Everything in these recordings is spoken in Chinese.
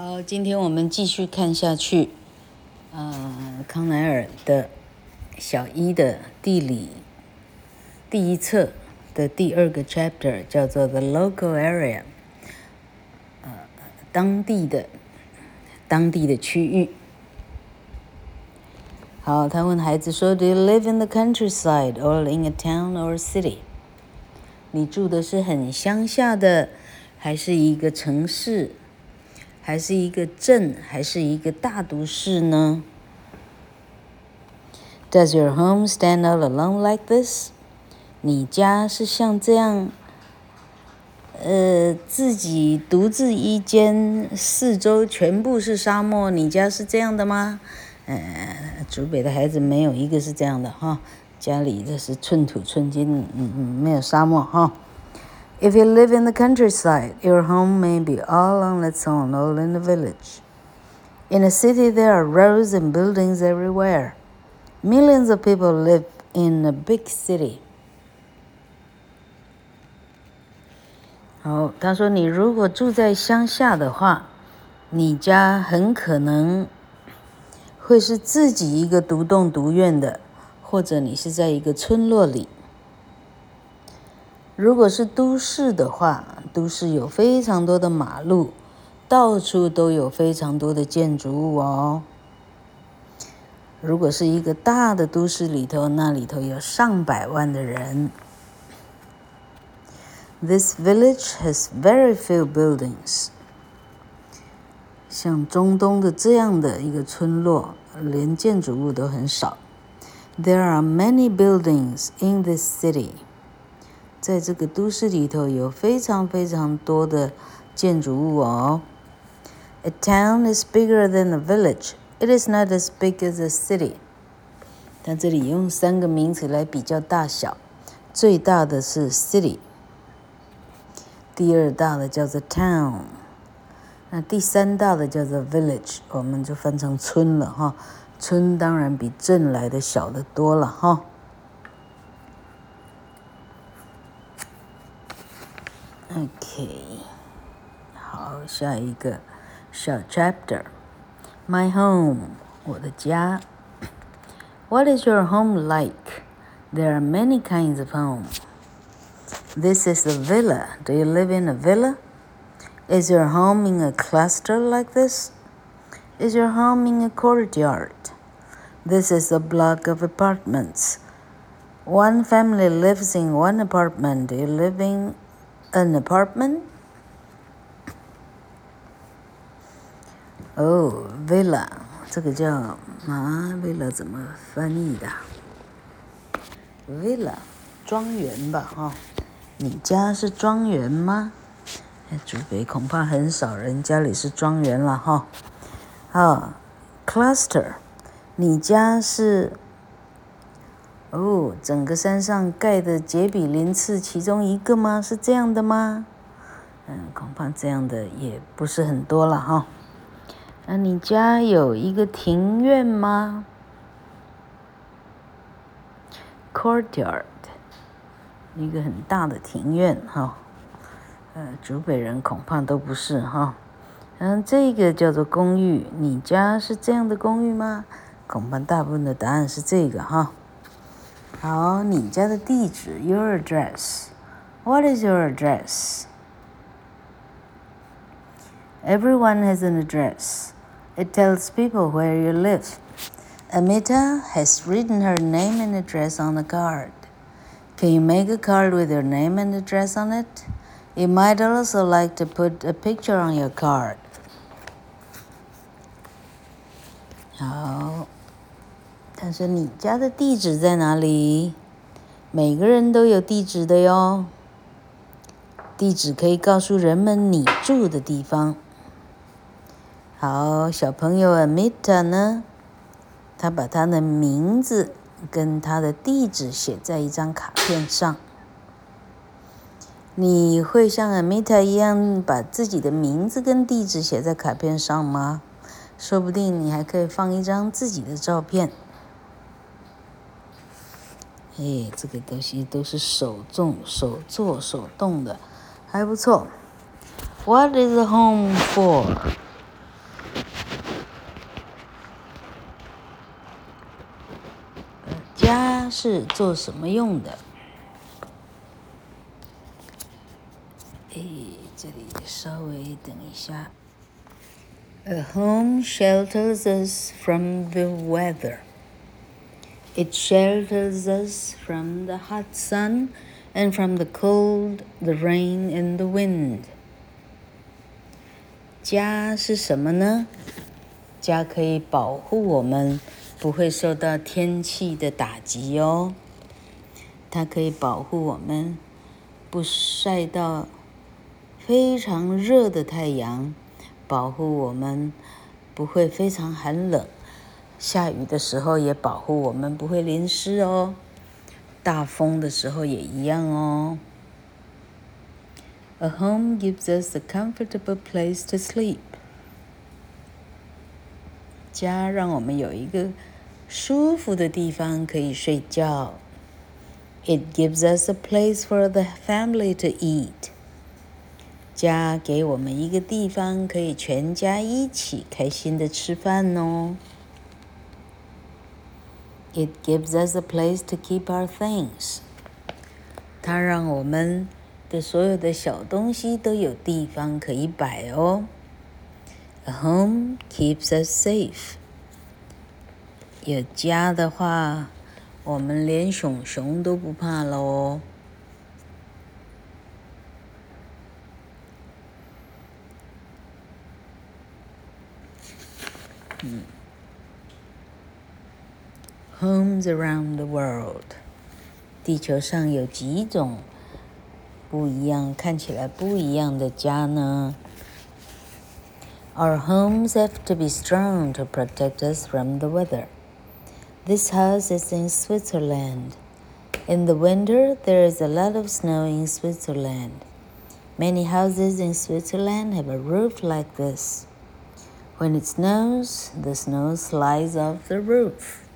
好，今天我们继续看下去。呃，康奈尔的小一的地理第一册的第二个 chapter 叫做 The Local Area，呃，当地的当地的区域。好，他问孩子说：“Do you live in the countryside or in a town or city？” 你住的是很乡下的，还是一个城市？还是一个镇，还是一个大都市呢？Does your home stand out alone like this？你家是像这样，呃，自己独自一间，四周全部是沙漠。你家是这样的吗？呃，竹北的孩子没有一个是这样的哈，家里这是寸土寸金，嗯嗯，没有沙漠哈。If you live in the countryside, your home may be all on its own, all in the village. In a city, there are roads and buildings everywhere. Millions of people live in a big city. 好，他说：“你如果住在乡下的话，你家很可能会是自己一个独栋独院的，或者你是在一个村落里。” 如果是都市的话，都市有非常多的马路，到处都有非常多的建筑物哦。如果是一个大的都市里头，那里头有上百万的人。This village has very few buildings。像中东的这样的一个村落，连建筑物都很少。There are many buildings in this city。在这个都市里头，有非常非常多的建筑物哦。A town is bigger than a village. It is not as big as a city. 它这里用三个名词来比较大小，最大的是 city，第二大的叫做 town，那第三大的叫做 village，我们就翻成村了哈。村当然比镇来的小得多了哈。OK，好，下一个小 chapter。My home，我的家。What is your home like? There are many kinds of home. This is a villa. Do you live in a villa? Is your home in a cluster like this? Is your home in a courtyard? This is a block of apartments. One family lives in one apartment. Do you live in An apartment? Oh, villa，这个叫啊，villa 怎么翻译的？villa，庄园吧，哈、哦。你家是庄园吗？竹北恐怕很少人家里是庄园了，哈、哦。，cluster，你家是？哦，整个山上盖的杰比林次其中一个吗？是这样的吗？嗯，恐怕这样的也不是很多了哈。那你家有一个庭院吗？Courtyard，一个很大的庭院哈。呃，竹北人恐怕都不是哈。嗯，这个叫做公寓，你家是这样的公寓吗？恐怕大部分的答案是这个哈。好，你家的地址，Your address. What is your address? Everyone has an address. It tells people where you live. Amita has written her name and address on a card. Can you make a card with your name and address on it? You might also like to put a picture on your card. 好。 他说：“你家的地址在哪里？每个人都有地址的哟。地址可以告诉人们你住的地方。”好，小朋友 Amita 呢？他把他的名字跟他的地址写在一张卡片上。你会像 Amita 一样把自己的名字跟地址写在卡片上吗？说不定你还可以放一张自己的照片。哎，这个东西都是手种、手做、手动的，还不错。What is home for？家是做什么用的？哎，这里稍微等一下。呃，Home shelters us from the weather. It shelters us from the hot sun and from the cold, the rain, and the wind. 家是什么呢？家可以保护我们，不会受到天气的打击哦。它可以保护我们，不晒到非常热的太阳。保护我们不会非常寒冷， 下雨的时候也保护我们不会淋湿哦。大风的时候也一样哦。A home gives us a comfortable place to sleep。家让我们有一个舒服的地方可以睡觉。It gives us a place for the family to eat。家给我们一个地方，可以全家一起开心的吃饭哦。It gives us a place to keep our things。它让我们的所有的小东西都有地方可以摆哦。A home keeps us safe。有家的话，我们连熊熊都不怕喽。嗯 ，Homes around the world，地球上有几种不一样，看起来不一样的家呢？Our homes have to be strong to protect us from the weather. This house is in Switzerland. In the winter, there is a lot of snow in Switzerland. Many houses in Switzerland have a roof like this. When it snows, the snow slides off the roof.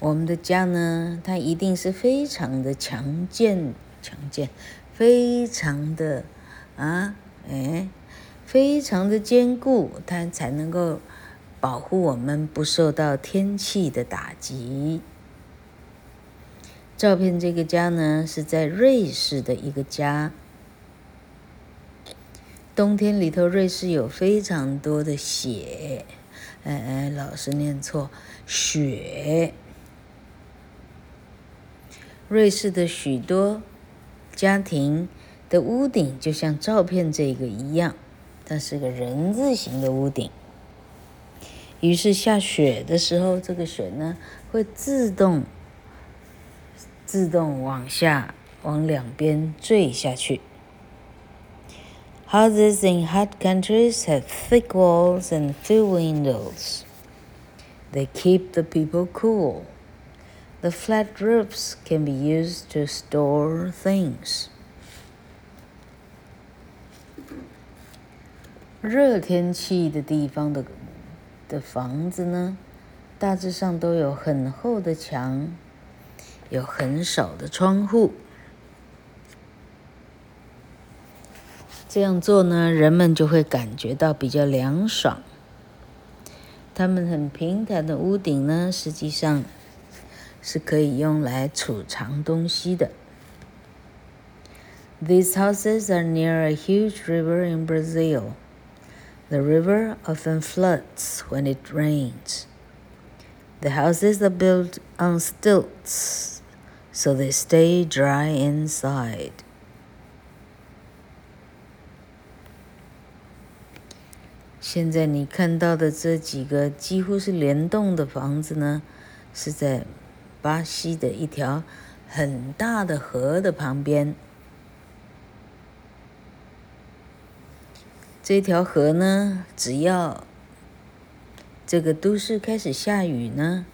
我们的家呢，它一定是非常的强健、强健，非常的啊，哎，非常的坚固，它才能够保护我们不受到天气的打击。照片这个家呢，是在瑞士的一个家。冬天里头，瑞士有非常多的雪，哎哎，老是念错，雪。瑞士的许多家庭的屋顶就像照片这个一样，它是个人字形的屋顶。于是下雪的时候，这个雪呢会自动自动往下往两边坠下去。Houses in hot countries have thick walls and few windows. They keep the people cool. The flat roofs can be used to store things. 热天气的地方的的房子呢，大致上都有很厚的墙，有很少的窗户。这样做呢，人们就会感觉到比较凉爽。他们很平坦的屋顶呢，实际上是可以用来储藏东西的。These houses are near a huge river in Brazil. The river often floods when it rains. The houses are built on stilts, so they stay dry inside. 现在你看到的这几个几乎是联动的房子呢，是在 巴西的一条很大的河的旁边。这条河呢，只要这个都市开始下雨呢，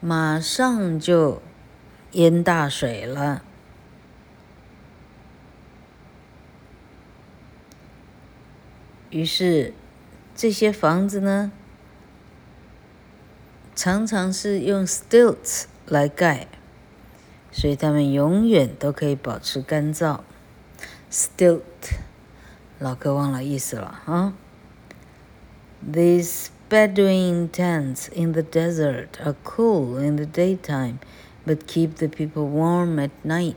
马上就淹大水了。于是。这些房子呢，常常是用 stilts 来盖，所以它们永远都可以保持干燥。Stilt，老哥忘了意思了啊。These Bedouin tents in the desert are cool in the daytime, but keep the people warm at night.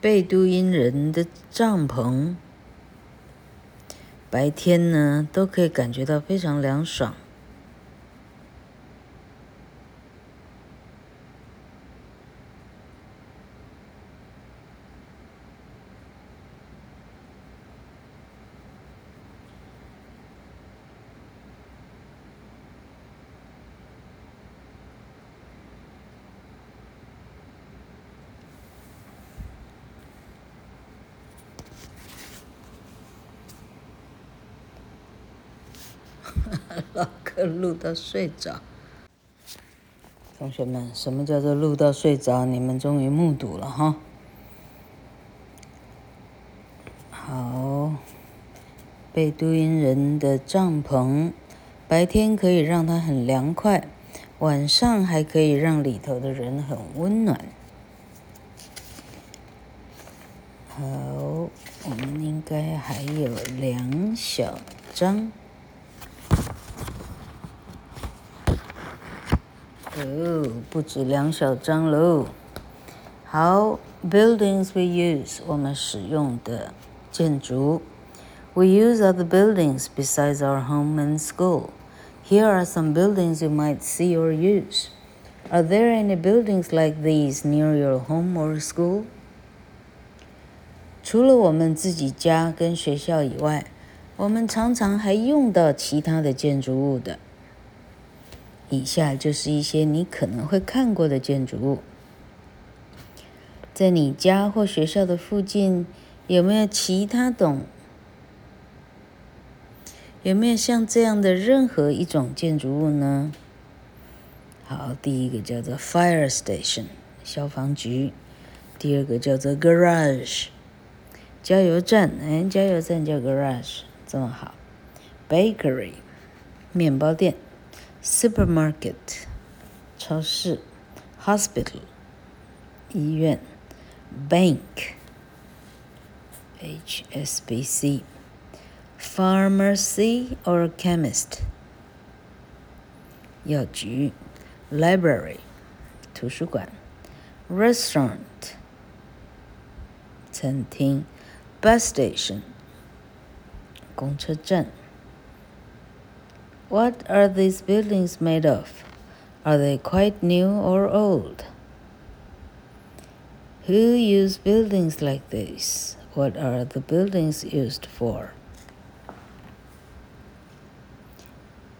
贝都因人的帐篷， 白天呢都可以感觉到非常凉爽。老哥录到睡着，同学们，什么叫做录到睡着？你们终于目睹了哈。好，被都因人的帐篷，白天可以让它很凉快，晚上还可以让里头的人很温暖。好，我们应该还有两小张。哦，不止两小张喽。好，buildings we use，我们使用的建筑。We use other buildings besides our home and school. Here are some buildings you might see or use. Are there any buildings like these near your home or school? 除了我们自己家跟学校以外，我们常常还用到其他的建筑物的。 以下就是一些你可能会看过的建筑物。在你家或学校的附近，有没有其他种？有没有像这样的任何一种建筑物呢？好，第一个叫做 fire station，消防局；第二个叫做 garage，加油站。哎，加油站叫 garage，这么好。bakery，面包店。supermarket 超市，hospital 医院，bank HSBC pharmacy or chemist 药局，library 图书馆，restaurant 餐厅，bus station 公车站。 What are these buildings made of? Are they quite new or old? Who use buildings like this? What are the buildings used for?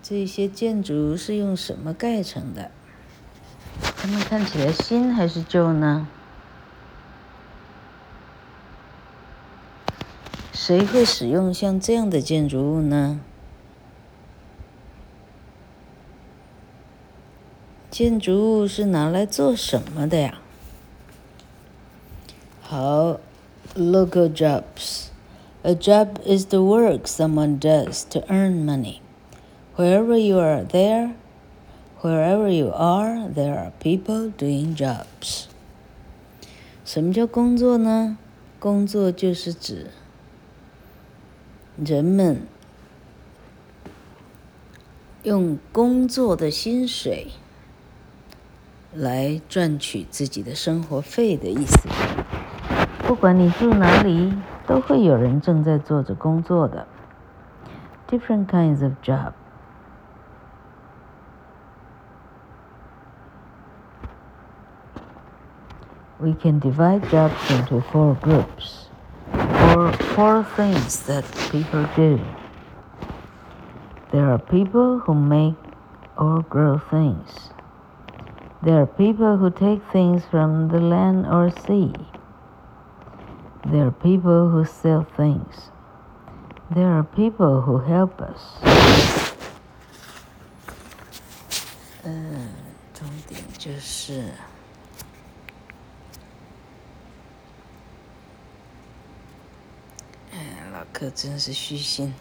这些建筑是用什么盖成的？它们看起来新还是旧呢？谁会使用像这样的建筑物呢？ 建筑物是拿来做什么的呀？好，local jobs。A job is the work someone does to earn money. Wherever you are there, wherever you are, there are people doing jobs. 什么叫工作呢？工作就是指人们用工作的薪水。来赚取自己的生活费的意思。不管你住哪里，都会有人正在做着工作的。Different kinds of job. We can divide jobs into four groups, or four things that people do. There are people who make or grow things. There are people who take things from the land or sea. There are people who sell things. There are people who help us. 嗯，重点就是，哎，老客真是虚心。